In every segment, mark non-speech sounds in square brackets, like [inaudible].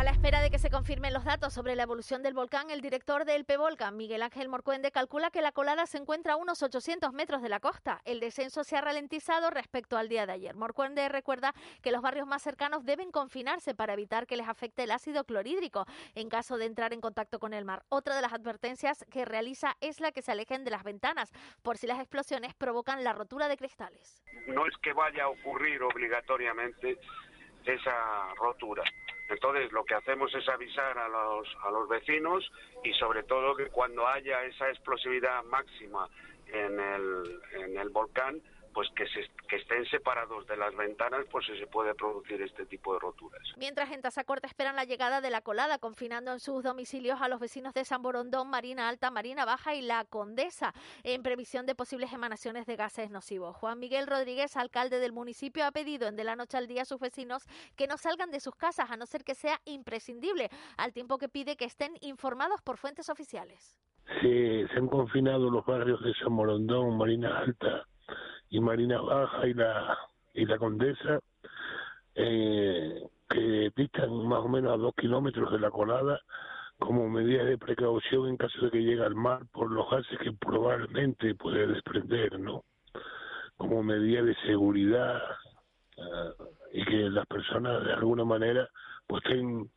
A la espera de que se confirmen los datos sobre la evolución del volcán, el director del PEVOLCAN, Miguel Ángel Morcuende, calcula que la colada se encuentra a unos 800 metros de la costa. El descenso se ha ralentizado respecto al día de ayer. Morcuende recuerda que los barrios más cercanos deben confinarse para evitar que les afecte el ácido clorhídrico en caso de entrar en contacto con el mar. Otra de las advertencias que realiza es la que se alejen de las ventanas, por si las explosiones provocan la rotura de cristales. No es que vaya a ocurrir obligatoriamente esa rotura entonces lo que hacemos es avisar a los, a los vecinos y sobre todo que cuando haya esa explosividad máxima en el, en el volcán, pues que, se, que estén separados de las ventanas, pues se puede producir este tipo de roturas. Mientras en Tazacorte esperan la llegada de la colada, confinando en sus domicilios a los vecinos de San Borondón, Marina Alta, Marina Baja y La Condesa, en previsión de posibles emanaciones de gases nocivos. Juan Miguel Rodríguez, alcalde del municipio, ha pedido en de la noche al día a sus vecinos que no salgan de sus casas, a no ser que sea imprescindible, al tiempo que pide que estén informados por fuentes oficiales. Se, se han confinado los barrios de San Borondón, Marina Alta, y Marina Baja y la y la Condesa eh, que distan más o menos a dos kilómetros de la colada como medida de precaución en caso de que llegue al mar por los gases que probablemente puede desprender, ¿no? Como medida de seguridad eh, y que las personas de alguna manera pues tengan,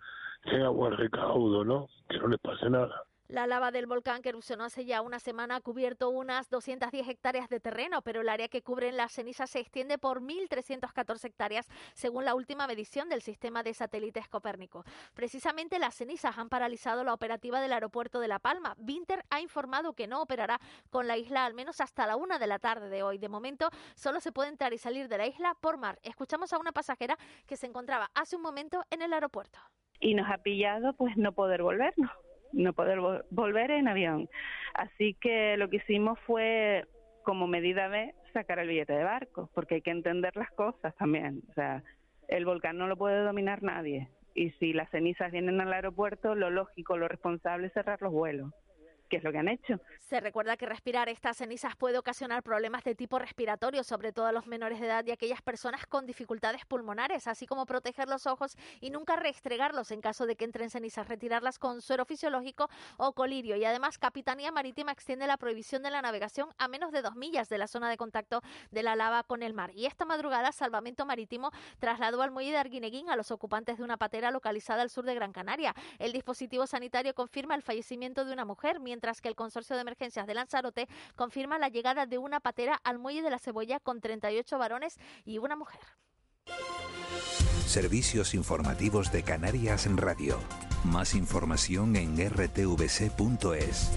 tengan buen recaudo, ¿no? Que no les pase nada. La lava del volcán que erupcionó hace ya una semana ha cubierto unas 210 hectáreas de terreno, pero el área que cubren las cenizas se extiende por 1.314 hectáreas, según la última medición del sistema de satélites Copérnico. Precisamente las cenizas han paralizado la operativa del aeropuerto de La Palma. Vinter ha informado que no operará con la isla al menos hasta la una de la tarde de hoy. De momento, solo se puede entrar y salir de la isla por mar. Escuchamos a una pasajera que se encontraba hace un momento en el aeropuerto. Y nos ha pillado pues no poder volvernos no poder volver en avión. Así que lo que hicimos fue, como medida B, sacar el billete de barco, porque hay que entender las cosas también. O sea, el volcán no lo puede dominar nadie. Y si las cenizas vienen al aeropuerto, lo lógico, lo responsable es cerrar los vuelos que es lo que han hecho. Se recuerda que respirar estas cenizas puede ocasionar problemas de tipo respiratorio, sobre todo a los menores de edad y aquellas personas con dificultades pulmonares, así como proteger los ojos y nunca restregarlos en caso de que entren cenizas, retirarlas con suero fisiológico o colirio. Y además, Capitanía Marítima extiende la prohibición de la navegación a menos de dos millas de la zona de contacto de la lava con el mar. Y esta madrugada, Salvamento Marítimo trasladó al muelle de Arguineguín a los ocupantes de una patera localizada al sur de Gran Canaria. El dispositivo sanitario confirma el fallecimiento de una mujer, mientras que el Consorcio de Emergencias de Lanzarote confirma la llegada de una patera al muelle de la Cebolla con 38 varones y una mujer. Servicios informativos de Canarias en Radio. Más información en rtvc.es.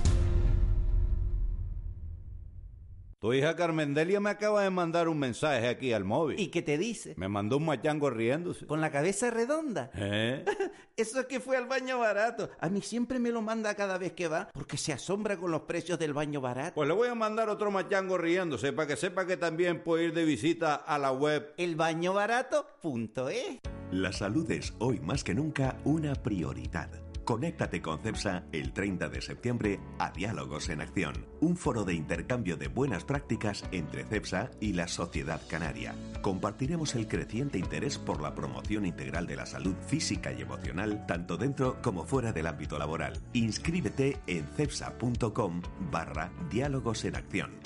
Tu hija Carmendelia me acaba de mandar un mensaje aquí al móvil. ¿Y qué te dice? Me mandó un machango riéndose. ¿Con la cabeza redonda? ¿Eh? [laughs] Eso es que fue al baño barato. A mí siempre me lo manda cada vez que va porque se asombra con los precios del baño barato. Pues le voy a mandar otro machango riéndose para que sepa que también puede ir de visita a la web elbañobarato.es. La salud es hoy más que nunca una prioridad. Conéctate con CEPSA el 30 de septiembre a Diálogos en Acción, un foro de intercambio de buenas prácticas entre CEPSA y la sociedad canaria. Compartiremos el creciente interés por la promoción integral de la salud física y emocional, tanto dentro como fuera del ámbito laboral. Inscríbete en cepsa.com barra Diálogos en Acción.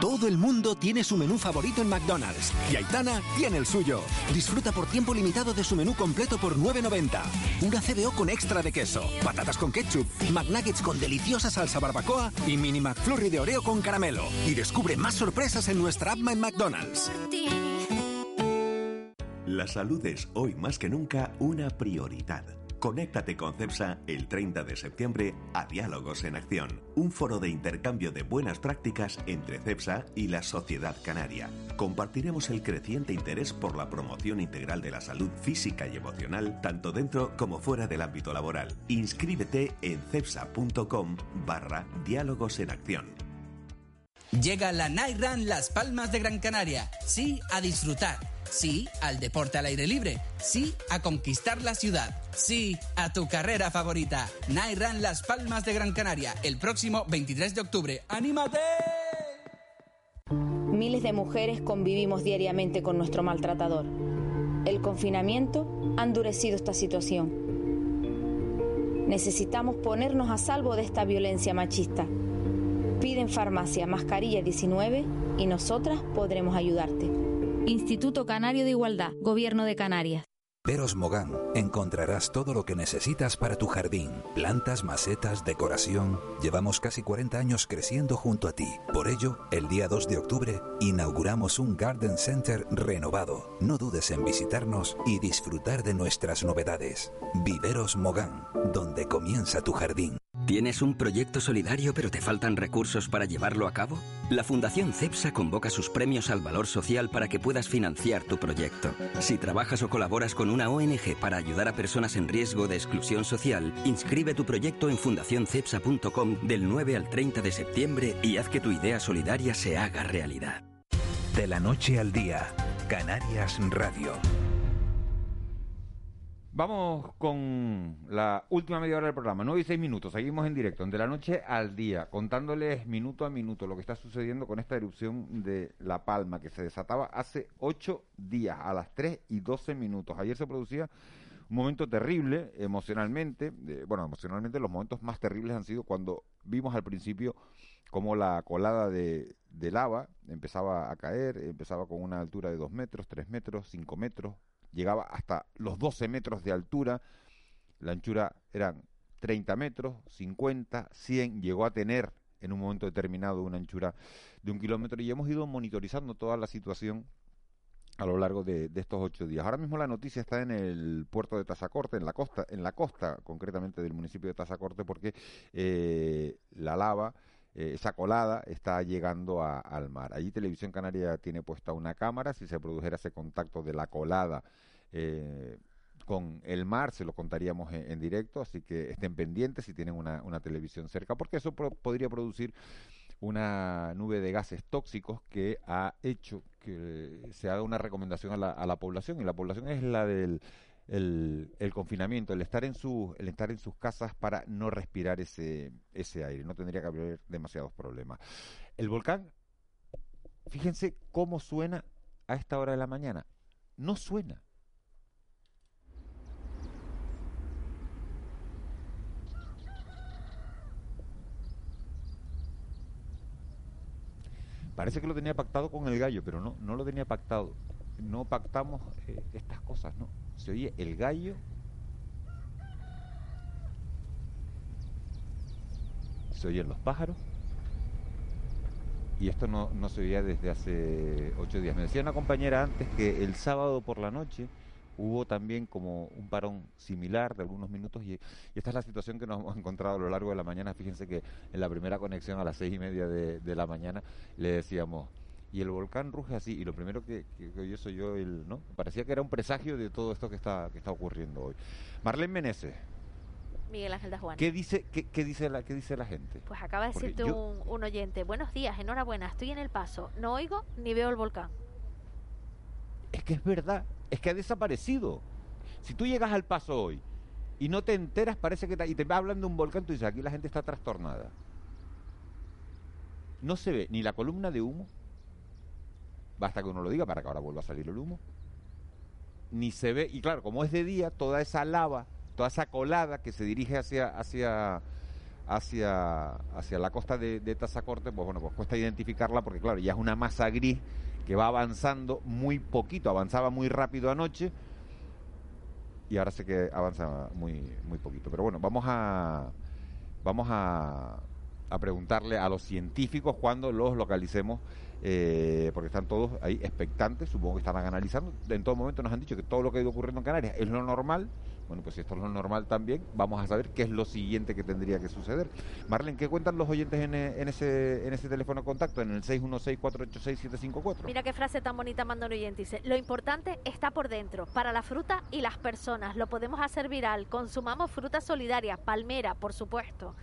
Todo el mundo tiene su menú favorito en McDonald's y Aitana tiene el suyo. Disfruta por tiempo limitado de su menú completo por 9.90. Una CBO con extra de queso, patatas con ketchup, McNuggets con deliciosa salsa barbacoa y mini McFlurry de Oreo con caramelo. Y descubre más sorpresas en nuestra app en McDonald's. La salud es hoy más que nunca una prioridad. Conéctate con CEPSA el 30 de septiembre a Diálogos en Acción, un foro de intercambio de buenas prácticas entre CEPSA y la sociedad canaria. Compartiremos el creciente interés por la promoción integral de la salud física y emocional, tanto dentro como fuera del ámbito laboral. Inscríbete en cepsa.com barra Diálogos en Acción. Llega la Night Run Las Palmas de Gran Canaria. Sí a disfrutar. Sí al deporte al aire libre. Sí a conquistar la ciudad. Sí a tu carrera favorita. Night Run Las Palmas de Gran Canaria. El próximo 23 de octubre. ¡Anímate! Miles de mujeres convivimos diariamente con nuestro maltratador. El confinamiento ha endurecido esta situación. Necesitamos ponernos a salvo de esta violencia machista. Pide en farmacia mascarilla 19 y nosotras podremos ayudarte. Instituto Canario de Igualdad, Gobierno de Canarias. Veros Mogán encontrarás todo lo que necesitas para tu jardín. Plantas, macetas, decoración. Llevamos casi 40 años creciendo junto a ti. Por ello, el día 2 de octubre inauguramos un Garden Center renovado. No dudes en visitarnos y disfrutar de nuestras novedades. Viveros Mogán, donde comienza tu jardín. ¿Tienes un proyecto solidario pero te faltan recursos para llevarlo a cabo? La Fundación CEPSA convoca sus premios al valor social para que puedas financiar tu proyecto. Si trabajas o colaboras con una ONG para ayudar a personas en riesgo de exclusión social, inscribe tu proyecto en fundacioncepsa.com del 9 al 30 de septiembre y haz que tu idea solidaria se haga realidad. De la noche al día, Canarias Radio. Vamos con la última media hora del programa, 9 y 6 minutos, seguimos en directo, de la noche al día, contándoles minuto a minuto lo que está sucediendo con esta erupción de La Palma, que se desataba hace 8 días, a las 3 y 12 minutos. Ayer se producía un momento terrible emocionalmente, eh, bueno, emocionalmente los momentos más terribles han sido cuando vimos al principio como la colada de, de lava empezaba a caer, empezaba con una altura de 2 metros, 3 metros, 5 metros, llegaba hasta los 12 metros de altura, la anchura eran 30 metros, 50, 100, llegó a tener en un momento determinado una anchura de un kilómetro. Y hemos ido monitorizando toda la situación a lo largo de, estos ocho días. Ahora mismo la noticia está en el puerto de Tazacorte, en la costa, en la costa concretamente del municipio de Tazacorte, porque eh, la lava, eh, esa colada, está llegando al mar. Allí Televisión Canaria tiene puesta una cámara, si se produjera ese contacto de la colada eh, con el mar, se lo contaríamos en, directo, así que estén pendientes si tienen una, televisión cerca, porque eso podría producir una nube de gases tóxicos que ha hecho que se haga una recomendación a la, a la población, y la población es la del el, confinamiento, el estar en su, el estar en sus casas para no respirar ese, ese aire, no tendría que haber demasiados problemas. El volcán, fíjense cómo suena a esta hora de la mañana, no suena. Parece que lo tenía pactado con el gallo, pero no, no lo tenía pactado. No pactamos eh, estas cosas, ¿no? Se oye el gallo. Se oyen los pájaros. Y esto no, no se oía desde hace ocho días. Me decía una compañera antes que el sábado por la noche hubo también como un parón similar de algunos minutos y, esta es la situación que nos hemos encontrado a lo largo de la mañana. Fíjense que en la primera conexión a las seis y media de, la mañana le decíamos, y el volcán ruge así, y lo primero que, que, soy yo, el, ¿no? Parecía que era un presagio de todo esto que está, que está ocurriendo hoy. Marlene Meneses. Miguel Ángel de Juan. ¿Qué dice, qué, dice, la, qué dice la gente? Pues acaba de decirte un, un oyente, buenos días, enhorabuena, estoy en el paso, no oigo ni veo el volcán. Es que es verdad, es que ha desaparecido. Si tú llegas al paso hoy y no te enteras, parece que y te va hablando de un volcán, tú dices, aquí la gente está trastornada. No se ve ni la columna de humo, basta que uno lo diga para que ahora vuelva a salir el humo, ni se ve, y claro, como es de día, toda esa lava, toda esa colada que se dirige hacia, hacia, hacia, hacia la costa de, de Tazacorte, pues bueno, pues cuesta identificarla porque claro, ya es una masa gris que va avanzando muy poquito, avanzaba muy rápido anoche y ahora sé que avanza muy, muy poquito. Pero bueno, vamos a, vamos a, a preguntarle a los científicos cuando los localicemos, eh, porque están todos ahí expectantes, supongo que estarán analizando. En todo momento nos han dicho que todo lo que ha ido ocurriendo en Canarias es lo normal, Bueno, pues si esto es lo normal también, vamos a saber qué es lo siguiente que tendría que suceder. Marlene, ¿qué cuentan los oyentes en, eh, en ese, en ese teléfono de contacto, en el 616-486-754? Mira qué frase tan bonita manda un oyente. Dice, lo importante está por dentro, para la fruta y las personas. Lo podemos hacer viral. Consumamos fruta solidaria, palmera, por supuesto.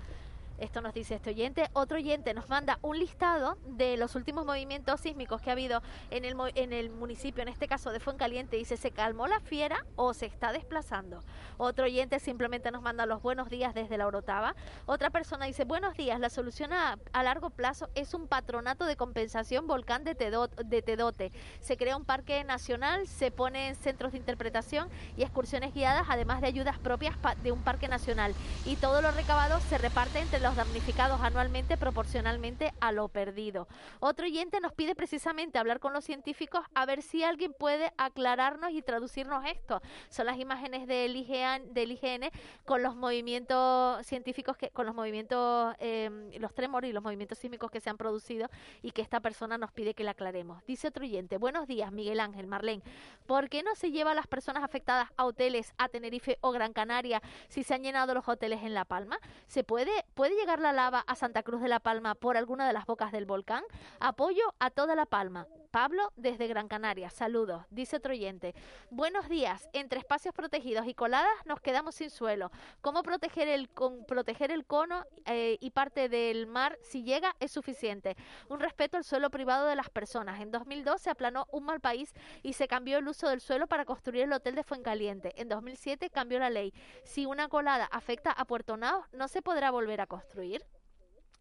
Esto nos dice este oyente. Otro oyente nos manda un listado de los últimos movimientos sísmicos que ha habido en el, en el municipio, en este caso de Fuencaliente. Dice, ¿se calmó la fiera o se está desplazando? Otro oyente simplemente nos manda los buenos días desde la Orotava. Otra persona dice, buenos días, la solución a, largo plazo es un patronato de compensación volcán de, de Tedote. Se crea un parque nacional, se ponen centros de interpretación y excursiones guiadas, además de ayudas propias de un parque nacional. Y todo lo recabado se reparte entre los damnificados anualmente proporcionalmente a lo perdido. Otro oyente nos pide precisamente hablar con los científicos a ver si alguien puede aclararnos y traducirnos esto. Son las imágenes del IGN, del IGN con los movimientos científicos, que, con los movimientos, em, los tremores y los movimientos sísmicos que se han producido y que esta persona nos pide que le aclaremos. Dice otro oyente, buenos días Miguel Ángel, Marlene, ¿por qué no se lleva a las personas afectadas a hoteles a Tenerife o Gran Canaria si se han llenado los hoteles en La Palma? ¿Se puede, puede llegar la lava a Santa Cruz de la Palma por alguna de las bocas del volcán? Apoyo a toda La Palma. Pablo desde Gran Canaria. Saludos. Dice otro oyente. Buenos días. Entre espacios protegidos y coladas nos quedamos sin suelo. ¿Cómo proteger el, con, proteger el cono eh, y parte del mar si llega es suficiente? Un respeto al suelo privado de las personas. En 2002 se aplanó un mal país y se cambió el uso del suelo para construir el hotel de Fuencaliente. En 2007 cambió la ley. Si una colada afecta a Puerto Naos, ¿no se podrá volver a construir?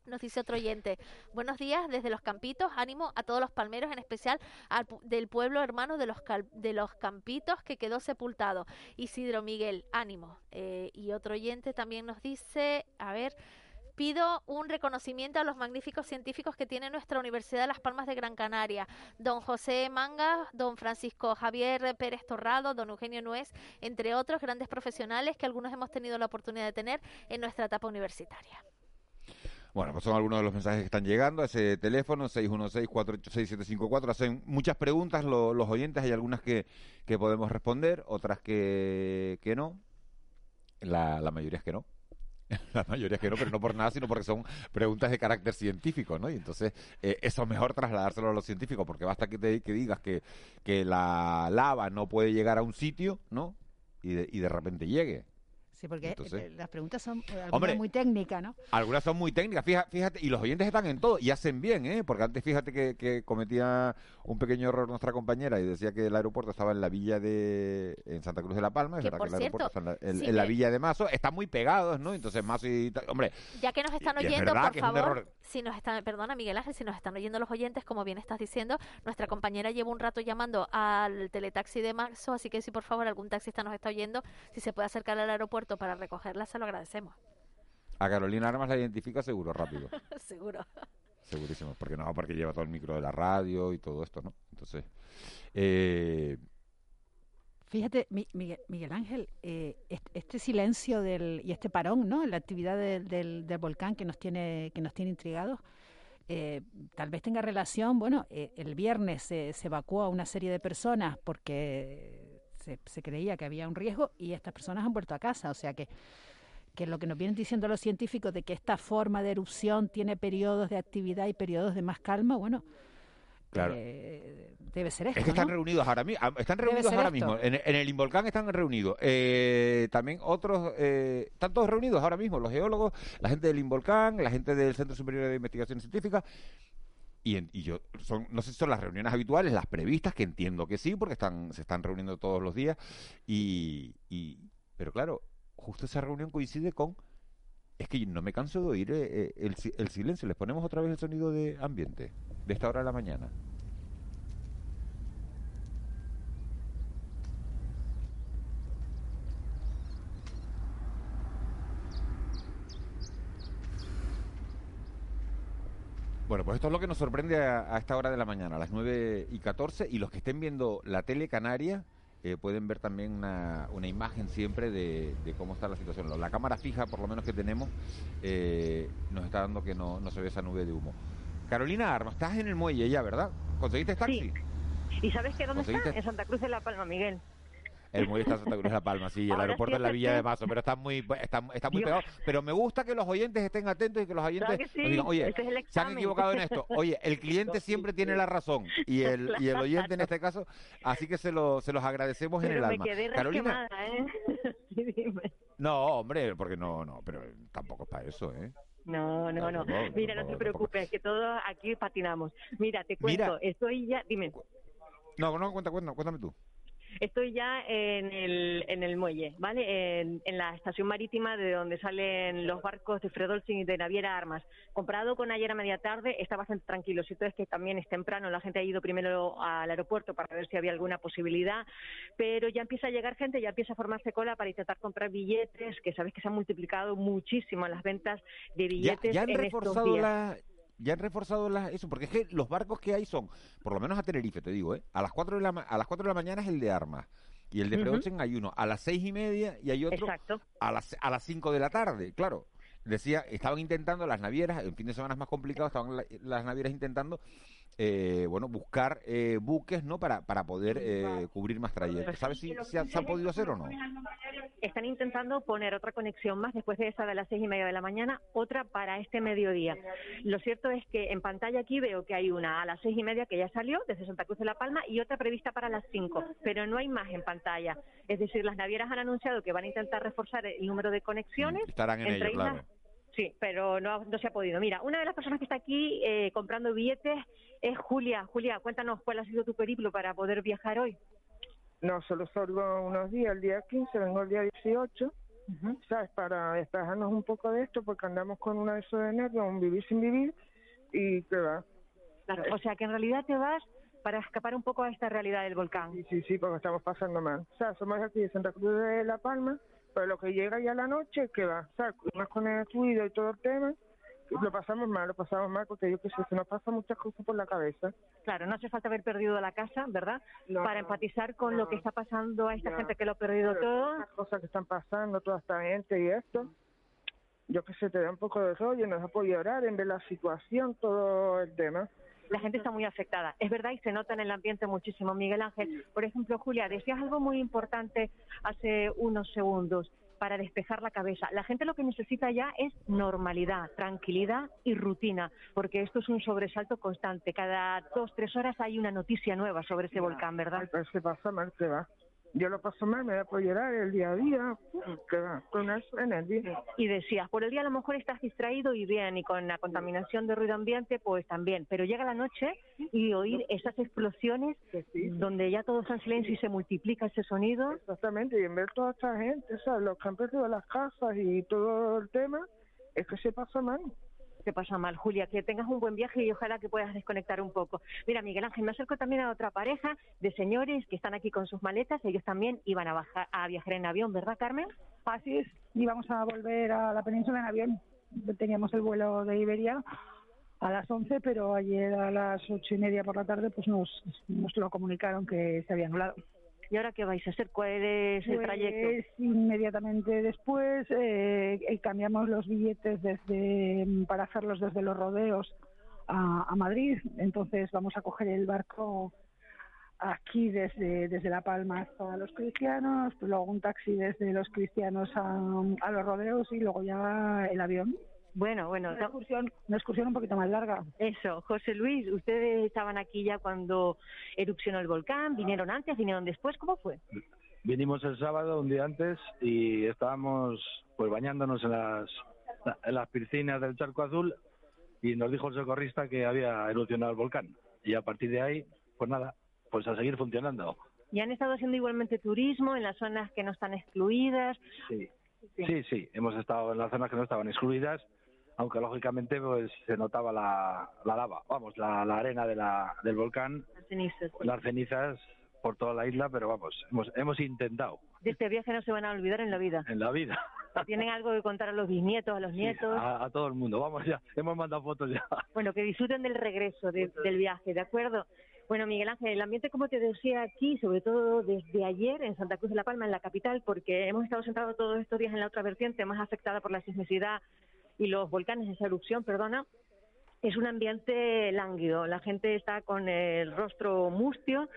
Nos dice otro oyente, buenos días desde los campitos, ánimo a todos los palmeros, en especial al, del pueblo hermano de los, de los campitos que quedó sepultado. Isidro Miguel, ánimo. Eh, y otro oyente también nos dice, a ver, pido un reconocimiento a los magníficos científicos que tiene nuestra Universidad de Las Palmas de Gran Canaria, don José Manga, don Francisco Javier Pérez Torrado, don Eugenio Nuez, entre otros grandes profesionales que algunos hemos tenido la oportunidad de tener en nuestra etapa universitaria. Bueno, pues son algunos de los mensajes que están llegando a ese teléfono, 616-486-754. Hacen muchas preguntas los oyentes, hay algunas que, que podemos responder, otras que, que no. La, la mayoría es que no. [laughs] La mayoría es que no, pero no por nada, sino porque son preguntas de carácter científico, ¿no? Y entonces eh, eso es mejor trasladárselo a los científicos, porque basta que, te, que digas que, que la lava no puede llegar a un sitio, ¿no? Y de, y de repente llegue. Sí, porque eh, las preguntas son eh, muy técnicas, ¿no? Algunas son muy técnicas, fíjate, fíjate, y los oyentes están en todo y hacen bien, ¿eh? Porque antes fíjate que, cometía un pequeño error nuestra compañera y decía que el aeropuerto estaba en la villa de en Santa Cruz de la Palma, es verdad que el aeropuerto está en la, villa de Mazo, están muy pegados, ¿no? Entonces Mazo y hombre, ya que nos están oyendo, por favor, si nos están, perdona Miguel Ángel, si nos están oyendo los oyentes, como bien estás diciendo, nuestra compañera lleva un rato llamando al teletaxi de Mazo, así que si por favor algún taxista nos está oyendo, si se puede acercar al aeropuerto para recogerla se lo agradecemos. A Carolina Armas la identifica seguro, rápido. [laughs] seguro. Segurísimo, porque no, porque lleva todo el micro de la radio y todo esto, ¿no? Entonces, eh, Fíjate, Miguel, Ángel, eh, este silencio del, y este parón, ¿no? La actividad del, volcán que nos tiene, que nos tiene intrigados, eh, tal vez tenga relación, bueno, el viernes se, se, evacuó a una serie de personas porque se, se, creía que había un riesgo y estas personas han vuelto a casa, o sea que que lo que nos vienen diciendo los científicos de que esta forma de erupción tiene periodos de actividad y periodos de más calma, bueno, Claro. Eh, debe ser esto. Es que están reunidos ahora mismo. Están reunidos ahora mismo. En, el Involcán están reunidos. Eh, también otros. Eh, están todos reunidos ahora mismo. Los geólogos, la gente del Involcán, la gente del Centro Superior de Investigación Científica. Y, y, yo son no sé si son las reuniones habituales las previstas que entiendo que sí porque están se están reuniendo todos los días y, y pero claro justo esa reunión coincide con... Es que no me canso de oír eh, eh, el, silencio. Les ponemos otra vez el sonido de ambiente, de esta hora de la mañana. Bueno, pues esto es lo que nos sorprende a, a, esta hora de la mañana, a las 9 y 14. Y los que estén viendo la tele canaria, eh, pueden ver también una, una imagen siempre de, cómo está la situación. La cámara fija, por lo menos que tenemos, eh, nos está dando que no, no se ve esa nube de humo. Carolina Arma, estás en el muelle ya, ¿verdad? ¿Conseguiste taxi? Sí. ¿Y sabes que dónde está? En Santa Cruz de la Palma, Miguel. El muelle está en Santa Cruz de la Palma, sí, el Ahora aeropuerto en la Villa de. Mazo, pero está muy, está, está muy Dios. pegado. Pero me gusta que los oyentes estén atentos y que los oyentes Claro que sí, nos digan, oye, es el se han equivocado en esto. [laughs] Oye, el cliente siempre tiene la razón y [laughs] el, y el oyente en este caso, así que se, lo, se los agradecemos en el me alma. quedé Carolina, ¿eh? [laughs] Dime. no, hombre, porque no, no, pero tampoco es para eso, ¿eh? No, no, no. Mira, no te preocupes, que todos aquí patinamos. Mira, te Mira. cuento, estoy ya, dime, No, no, cuenta, cuenta, cuéntame tú. Estoy ya en el, en el muelle, ¿vale? En, en la estación marítima de donde salen los barcos de Fredolsin y de Naviera Armas. Comprado con ayer a media tarde, está bastante tranquilo. Si es que también es temprano, la gente ha ido primero al aeropuerto para ver si había alguna posibilidad, pero ya empieza a llegar gente, ya empieza a formarse cola para intentar comprar billetes, que sabes que se han multiplicado muchísimo las ventas de billetes ya han en estos días. la, ya han reforzado la, eso, porque es que los barcos que hay son, por lo menos a Tenerife, te digo, ¿eh? a las 4 de la, a las 4 de la mañana es el de armas. Y el de Ujú. Fredochen hay uno a las seis y media y hay otro Exacto. a las a las 5 de la tarde, claro. Decía, estaban intentando las navieras, el fin de semana es más complicado, estaban la- las navieras intentando eh, bueno, buscar eh, buques, ¿no? Para, para poder eh, cubrir más trayectos. ¿Sabes si, si ha- se han podido hacer o no? Están intentando poner otra conexión más después de esa de las seis y media de la mañana, otra para este mediodía. Lo cierto es que en pantalla aquí veo que hay una a las seis y media que ya salió desde Santa Cruz de la Palma y otra prevista para las cinco, pero no hay más en pantalla. Es decir, las navieras han anunciado que van a intentar reforzar el número de conexiones. Estarán en entre ello, islas. claro. Sí, pero no, no se ha podido. Mira, una de las personas que está aquí eh, comprando billetes es Julia. Julia, cuéntanos cuál ha sido tu periplo para poder viajar hoy. No, solo salgo unos días, el día 15, vengo el día 18, ¿sabes? Para despejarnos un poco de esto, porque andamos con una de esos de nervios, un vivir sin vivir, y que va. Claro, o sea que en realidad te vas para escapar un poco a esta realidad del volcán. Sí, sí, sí, porque estamos pasando mal. O sea, somos aquí de Santa Cruz de La Palma, pero lo que llega ya la noche, que va, ¿sabes? Más con el cuido y todo el tema, lo pasamos mal, lo pasamos mal, porque yo que sé, se nos pasan muchas cosas por la cabeza. Claro, no hace falta haber perdido la casa, ¿verdad? No, para empatizar con lo que está pasando a esta gente que lo ha perdido todo. Las cosas que están pasando, toda esta gente y esto. Yo que sé, te da un poco de rollo, nos da por llorar en ver la situación, todo el tema. La gente está muy afectada. Es verdad y se nota en el ambiente muchísimo. Miguel Ángel, por ejemplo, Julia, decías algo muy importante hace unos segundos para despejar la cabeza. La gente lo que necesita ya es normalidad, tranquilidad y rutina, porque esto es un sobresalto constante. Cada dos, tres horas hay una noticia nueva sobre ese volcán, ¿verdad? Pero se pasa mal, que va. Yo lo paso mal, me da por llorar el día a día, que va, con eso en el día. Y decías, por el día a lo mejor estás distraído y bien, y con la contaminación de ruido ambiente, pues también. Pero llega la noche y oír esas explosiones donde ya todo está en silencio y se multiplica ese sonido. Exactamente, y en ver toda esta gente, ¿sabes? Los que han perdido las casas y todo el tema, es que se pasa mal. Se pasa mal, Julia. Que tengas un buen viaje y ojalá que puedas desconectar un poco. Mira, Miguel Ángel, me acerco también a otra pareja de señores que están aquí con sus maletas. Ellos también iban a, bajar, a viajar en avión, ¿verdad, Carmen? Así es, íbamos a volver a la península en avión. Teníamos el vuelo de Iberia a las 11, pero ayer a las ocho y media por la tarde pues nos, nos lo comunicaron que se había anulado. ¿Y ahora qué vais a hacer? ¿Cuál es el Pues, trayecto? inmediatamente después eh, eh, cambiamos los billetes desde para hacerlos desde los rodeos a, a Madrid. Entonces vamos a coger el barco aquí desde, desde La Palma hasta los cristianos, luego un taxi desde los cristianos a, a los rodeos y luego ya el avión. Bueno, bueno, una excursión, una excursión un poquito más larga. Eso, José Luis, ustedes estaban aquí ya cuando erupcionó el volcán, vinieron antes, vinieron después, ¿cómo fue? Vinimos el sábado, un día antes, y estábamos pues bañándonos en las, en las piscinas del Charco Azul y nos dijo el socorrista que había erupcionado el volcán. Y a partir de ahí, pues nada, pues a seguir funcionando. ¿Y han estado haciendo igualmente turismo en las zonas que no están excluidas? Sí, sí, sí, hemos estado en las zonas que no estaban excluidas, aunque lógicamente pues se notaba la, la lava, vamos, la, la arena de la, del volcán, Las cenizas. las cenizas por toda la isla, pero vamos, hemos, hemos intentado De este viaje no se van a olvidar en la vida. en la vida. Tienen algo que contar a los bisnietos, a los nietos. A, a todo el mundo, vamos ya, hemos mandado fotos ya. Bueno, que disfruten del regreso de- del viaje, ¿de acuerdo? Bueno, Miguel Ángel, el ambiente, como te decía aquí, sobre todo desde ayer en Santa Cruz de la Palma, en la capital, porque hemos estado sentados todos estos días en la otra vertiente más afectada por la sismicidad y los volcanes, esa erupción, perdona, es un ambiente lánguido. La gente está con el rostro mustio,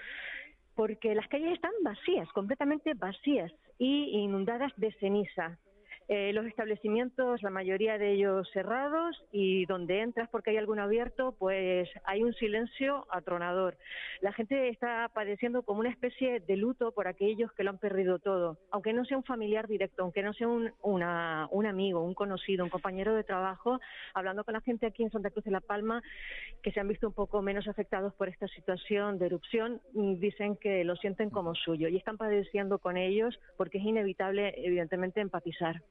porque las calles están vacías, completamente vacías y inundadas de ceniza. Eh, los establecimientos, la mayoría de ellos cerrados y donde entras porque hay algún abierto, pues hay un silencio atronador. La gente está padeciendo como una especie de luto por aquellos que lo han perdido todo, aunque no sea un familiar directo, aunque no sea un, una, un amigo, un conocido, un compañero de trabajo, hablando con la gente aquí en Santa Cruz de la Palma, que se han visto un poco menos afectados por esta situación de erupción, mm, dicen que lo sienten como suyo y están padeciendo con ellos porque es inevitable, evidentemente, empatizar.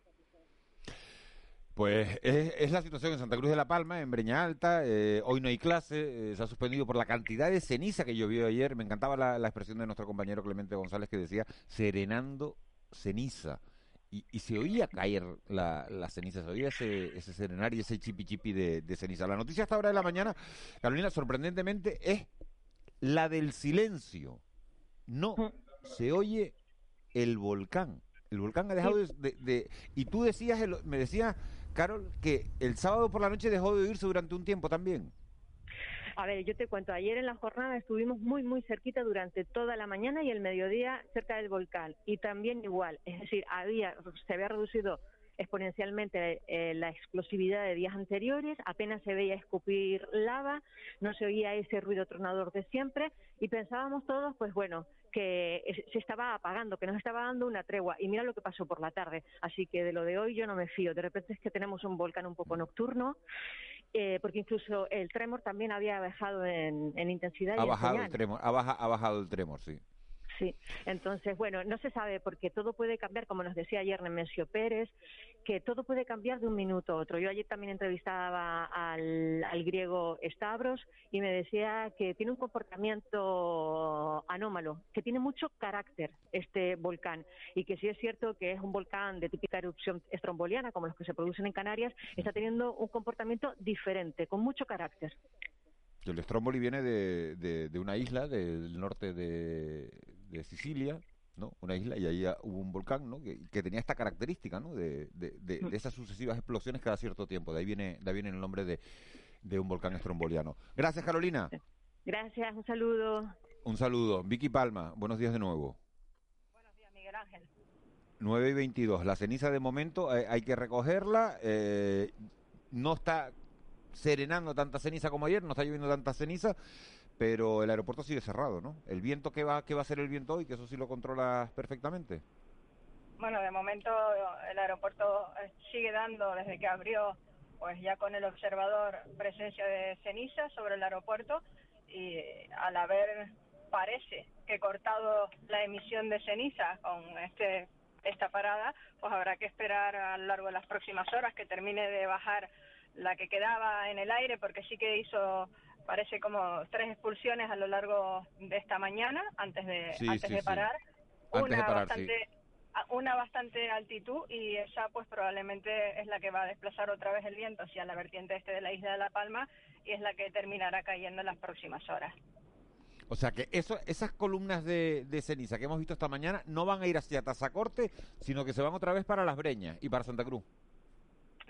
Pues es, la situación en Santa Cruz de la Palma, en Breña Alta. Eh, hoy no hay clase, eh, se ha suspendido por la cantidad de ceniza que llovió ayer. Me encantaba la, expresión de nuestro compañero Clemente González que decía serenando ceniza. Y, se oía caer la, ceniza, se oía ese, ese serenar y ese chipi chipi de, ceniza. La noticia hasta ahora de la mañana, Carolina, sorprendentemente, es la del silencio. No se oye el volcán. El volcán ha dejado de, Y tú decías, me decías Carol, que el sábado por la noche dejó de oírse durante un tiempo también. A ver, yo te cuento, ayer en la jornada estuvimos muy, muy cerquita durante toda la mañana y el mediodía cerca del volcán. Y también igual, es decir, había, se había reducido exponencialmente eh, la explosividad de días anteriores, apenas se veía escupir lava, no se oía ese ruido tronador de siempre y pensábamos todos, pues bueno, que se estaba apagando, que nos estaba dando una tregua. Y mira lo que pasó por la tarde. Así que de lo de hoy yo no me fío. De repente es que tenemos un volcán un poco nocturno, eh, porque incluso el tremor también había bajado en, intensidad. Ha bajado el tremor, ha, ha bajado el tremor, sí. Sí, entonces, bueno, no se sabe porque todo puede cambiar, como nos decía ayer Nemesio Pérez, que todo puede cambiar de un minuto a otro. Yo ayer también entrevistaba al, griego Stavros y me decía que tiene un comportamiento anómalo, que tiene mucho carácter este volcán y que si es cierto que es un volcán de típica erupción estromboliana, como los que se producen en Canarias, está teniendo un comportamiento diferente, con mucho carácter. El Stromboli viene de, de una isla del norte de, de Sicilia, ¿no? Una isla y ahí hubo un volcán, ¿no? Que, tenía esta característica, ¿no? De, mm. esas sucesivas explosiones cada cierto tiempo. De ahí viene, de ahí viene el nombre de, de un volcán estromboliano. Gracias, Carolina. Gracias, un saludo. Un saludo. Vicky Palma, buenos días de nuevo. Buenos días, Miguel Ángel. 9 y 22. La ceniza de momento eh, hay que recogerla. Eh, no está serenando tanta ceniza como ayer, no está lloviendo tanta ceniza pero el aeropuerto sigue cerrado, ¿no? ¿El viento qué va, qué va a ser el viento hoy? Que eso sí lo controlas perfectamente. Bueno, de momento el aeropuerto eh, sigue dando desde que abrió, pues ya con el observador, presencia de ceniza sobre el aeropuerto y al haber, parece que cortado la emisión de ceniza con este esta parada, pues habrá que esperar a lo largo de las próximas horas que termine de bajar la que quedaba en el aire, porque sí que hizo parece como tres expulsiones a lo largo de esta mañana antes de antes de parar una bastante una bastante altitud y esa pues probablemente es la que va a desplazar otra vez el viento hacia la vertiente este de la isla de La Palma y es la que terminará cayendo en las próximas horas. O sea que eso, esas columnas de, de, ceniza que hemos visto esta mañana no van a ir hacia Tazacorte, sino que se van otra vez para Las Breñas y para Santa Cruz.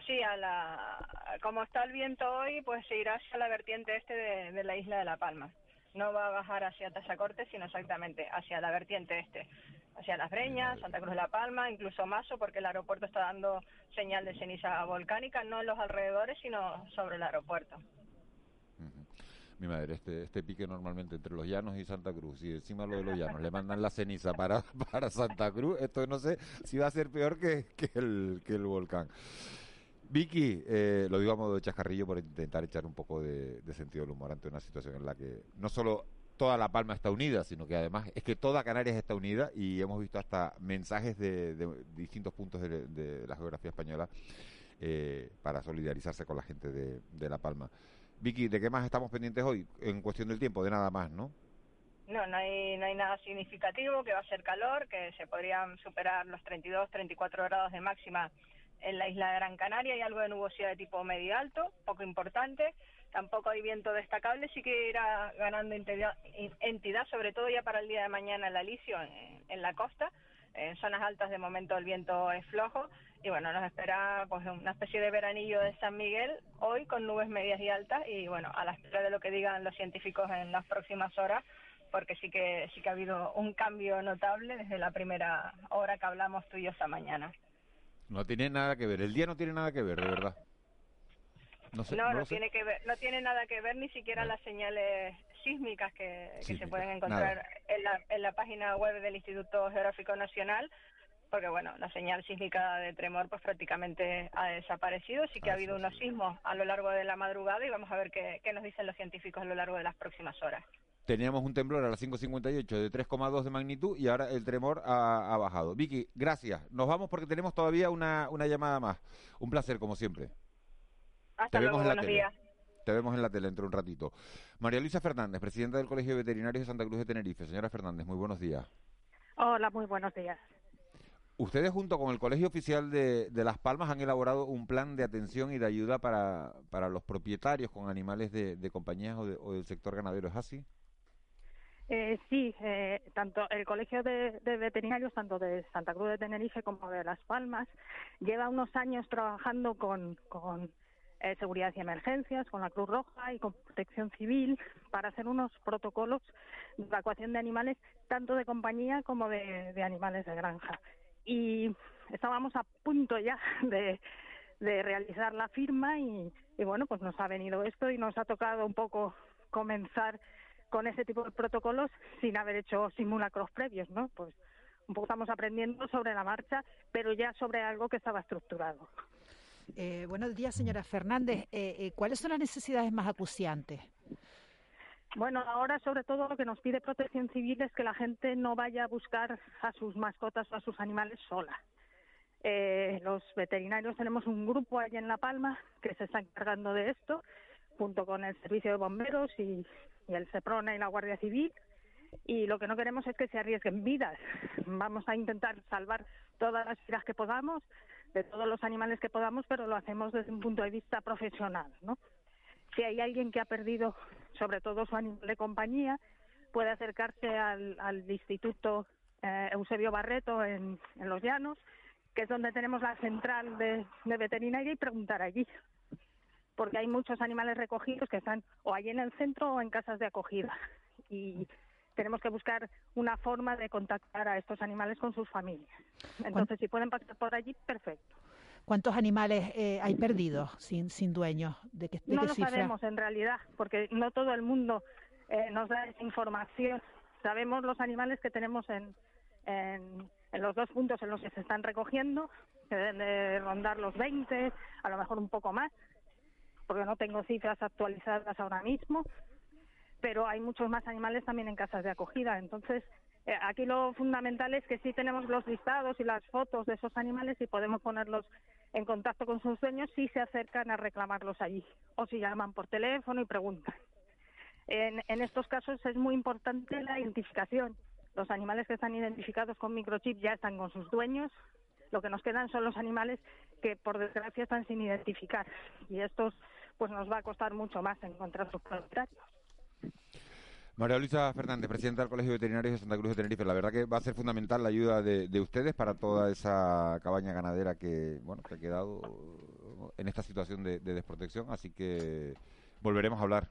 Sí, a la, como está el viento hoy, pues se irá hacia la vertiente este de, la isla de La Palma. No va a bajar hacia Tazacorte, sino exactamente hacia la vertiente este, hacia Las Breñas, Santa Cruz de La Palma, incluso Mazo, porque el aeropuerto está dando señal de ceniza volcánica, no en los alrededores, sino sobre el aeropuerto. Mi madre, este, este pique normalmente entre los llanos y Santa Cruz, y encima lo de los llanos le mandan la ceniza para, [laughs] para Santa Cruz, esto no sé si va a ser peor que, que, el, que el volcán. Vicky, eh, lo digo a modo de chascarrillo por intentar echar un poco de, sentido del humor ante una situación en la que no solo toda La Palma está unida, sino que además es que toda Canarias está unida y hemos visto hasta mensajes de, distintos puntos de, la geografía española eh, para solidarizarse con la gente de, La Palma. Vicky, ¿de qué más estamos pendientes hoy? En cuestión del tiempo, de nada más, ¿no? No, no hay, no hay nada significativo, que va a ser calor, que se podrían superar los 32, 34 grados de máxima en la isla de Gran Canaria hay algo de nubosidad de tipo medio alto, poco importante. Tampoco hay viento destacable, sí que irá ganando entidad, sobre todo ya para el día de mañana el alisio en, la costa. En zonas altas de momento el viento es flojo y bueno, nos espera pues una especie de veranillo de San Miguel hoy con nubes medias y altas y bueno, a la espera de lo que digan los científicos en las próximas horas, porque sí que sí que ha habido un cambio notable desde la primera hora que hablamos tú y yo esta mañana. No tiene nada que ver, el día no tiene nada que ver, de verdad. No, sé, no, no no, lo sé. tiene que ver, no tiene nada que ver ni siquiera las señales sísmicas que, que se pueden encontrar en la, en la página web del Instituto Geográfico Nacional, porque bueno, la señal sísmica de tremor pues prácticamente ha desaparecido, sí que ha habido unos sismos a lo largo de la madrugada y vamos a ver qué, qué nos dicen los científicos a lo largo de las próximas horas. Teníamos un temblor a las 5.58 de 3,2 de magnitud y ahora el tremor ha, ha bajado. Vicky, gracias. Nos vamos porque tenemos todavía una, una llamada más. Un placer, como siempre. Hasta Te luego, vemos en la buenos tele. días. Te vemos en la tele dentro de un ratito. María Luisa Fernández, presidenta del Colegio de Veterinarios de Santa Cruz de Tenerife. Señora Fernández, muy buenos días. Hola, muy buenos días. Ustedes junto con el Colegio Oficial de, de Las Palmas han elaborado un plan de atención y de ayuda para, para los propietarios con animales de, de compañías o, de- o del sector ganadero. ¿Es así? Eh, sí, eh, tanto el Colegio de, Veterinarios, tanto de Santa Cruz de Tenerife como de Las Palmas, lleva unos años trabajando con, con eh, seguridad y emergencias, con la Cruz Roja y con Protección Civil para hacer unos protocolos de evacuación de animales, tanto de compañía como de, de animales de granja. Y estábamos a punto ya [laughs] de, de realizar la firma y, y bueno, pues nos ha venido esto y nos ha tocado un poco comenzar con ese tipo de protocolos sin haber hecho simulacros previos, ¿no? Pues un poco estamos aprendiendo sobre la marcha, pero ya sobre algo que estaba estructurado. Eh, buenos días, señora Fernández. Eh, eh, ¿Cuáles son las necesidades más acuciantes? Bueno, ahora sobre todo lo que nos pide Protección Civil es que la gente no vaya a buscar a sus mascotas o a sus animales sola. Eh, los veterinarios tenemos un grupo allí en La Palma que se está encargando de esto, junto con el Servicio de Bomberos y, y el SEPRONA y la Guardia Civil. Y lo que no queremos es que se arriesguen vidas. Vamos a intentar salvar todas las vidas que podamos, de todos los animales que podamos, pero lo hacemos desde un punto de vista profesional, ¿no? Si hay alguien que ha perdido, sobre todo su animal de compañía, puede acercarse al, Instituto eh, Eusebio Barreto en, en Los Llanos, que es donde tenemos la central de, de veterinaria, y preguntar allí. Porque hay muchos animales recogidos que están o allí en el centro o en casas de acogida. [laughs] Y tenemos que buscar una forma de contactar a estos animales con sus familias. Entonces, si pueden pasar por allí, perfecto. ¿Cuántos animales eh, hay perdidos sin, sin dueños? ¿De qué, de No qué lo cifra? sabemos en realidad, porque no todo el mundo eh, nos da esa información. Sabemos los animales que tenemos en, en, en los dos puntos en los que se están recogiendo, que deben de rondar los 20, a lo mejor un poco más, porque no tengo cifras actualizadas ahora mismo, pero hay muchos más animales también en casas de acogida. Entonces, eh, aquí lo fundamental es que sí tenemos los listados y las fotos de esos animales y podemos ponerlos en contacto con sus dueños si se acercan a reclamarlos allí o si llaman por teléfono y preguntan. En, en estos casos es muy importante la identificación. Los animales que están identificados con microchip ya están con sus dueños. Lo que nos quedan son los animales que, por desgracia, están sin identificar. Y estos, pues, nos va a costar mucho más encontrar sus propietarios. María Luisa Fernández, presidenta del Colegio de Veterinarios de Santa Cruz de Tenerife. La verdad que va a ser fundamental la ayuda de, de ustedes para toda esa cabaña ganadera que, bueno, que ha quedado en esta situación de, de desprotección. Así que volveremos a hablar.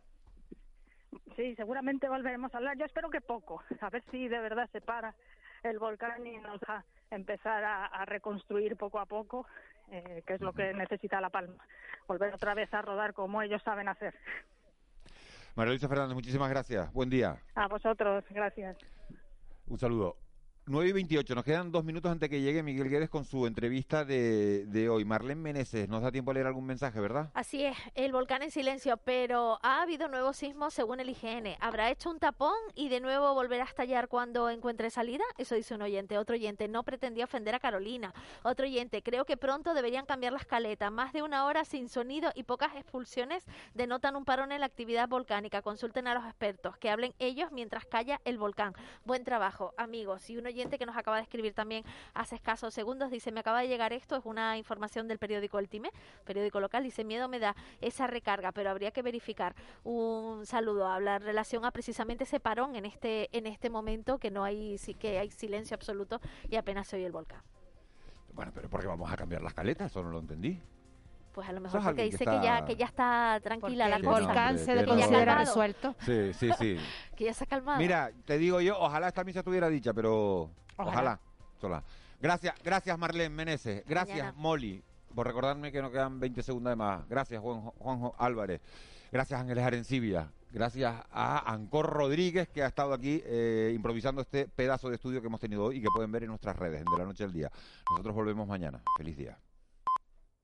Sí, seguramente volveremos a hablar. Yo espero que poco, a ver si de verdad se para el volcán y nos va a empezar a, a reconstruir poco a poco, eh, que es lo que necesita La Palma. Volver otra vez a rodar como ellos saben hacer. María Luisa Fernández, muchísimas gracias. Buen día. A vosotros, gracias. Un saludo. 9 y 28, nos quedan dos minutos antes que llegue Miguel Guedes con su entrevista de, de hoy. Marlene Meneses, nos da tiempo a leer algún mensaje, ¿verdad? Así es, el volcán en silencio, pero ha habido nuevos sismos según el IGN. ¿Habrá hecho un tapón y de nuevo volverá a estallar cuando encuentre salida? Eso dice un oyente. Otro oyente, no pretendía ofender a Carolina. Otro oyente, creo que pronto deberían cambiar la escaleta. Más de una hora sin sonido y pocas expulsiones denotan un parón en la actividad volcánica. Consulten a los expertos, que hablen ellos mientras calla el volcán. Buen trabajo, amigos. Y un oyente que nos acaba de escribir también hace escasos segundos dice, me acaba de llegar esto, es una información del periódico El Time, periódico local, dice, miedo me da esa recarga, pero habría que verificar. Un saludo a la relación a precisamente ese parón en este, en este momento que no hay, sí que hay silencio absoluto y apenas se oye el volcán. Bueno, pero ¿por qué vamos a cambiar las caletas? Eso no lo entendí. Pues a lo mejor porque que dice que ya está- que ya está tranquila la el cosa. volcán se le considera resuelto. Sí, sí, sí. [laughs] Que ya se ha calmado. Mira, te digo yo, ojalá esta misa estuviera dicha, pero Ojalá. ojalá. sola. Gracias, gracias Marlene Meneses, gracias Mañana. Molly, por recordarme que nos quedan 20 segundos de más. Gracias Juanjo, Juanjo Álvarez, gracias Ángeles Arencibia, gracias a Ancor Rodríguez que ha estado aquí eh, improvisando este pedazo de estudio que hemos tenido hoy y que pueden ver en nuestras redes, en de la noche al día. Nosotros volvemos mañana. Feliz día.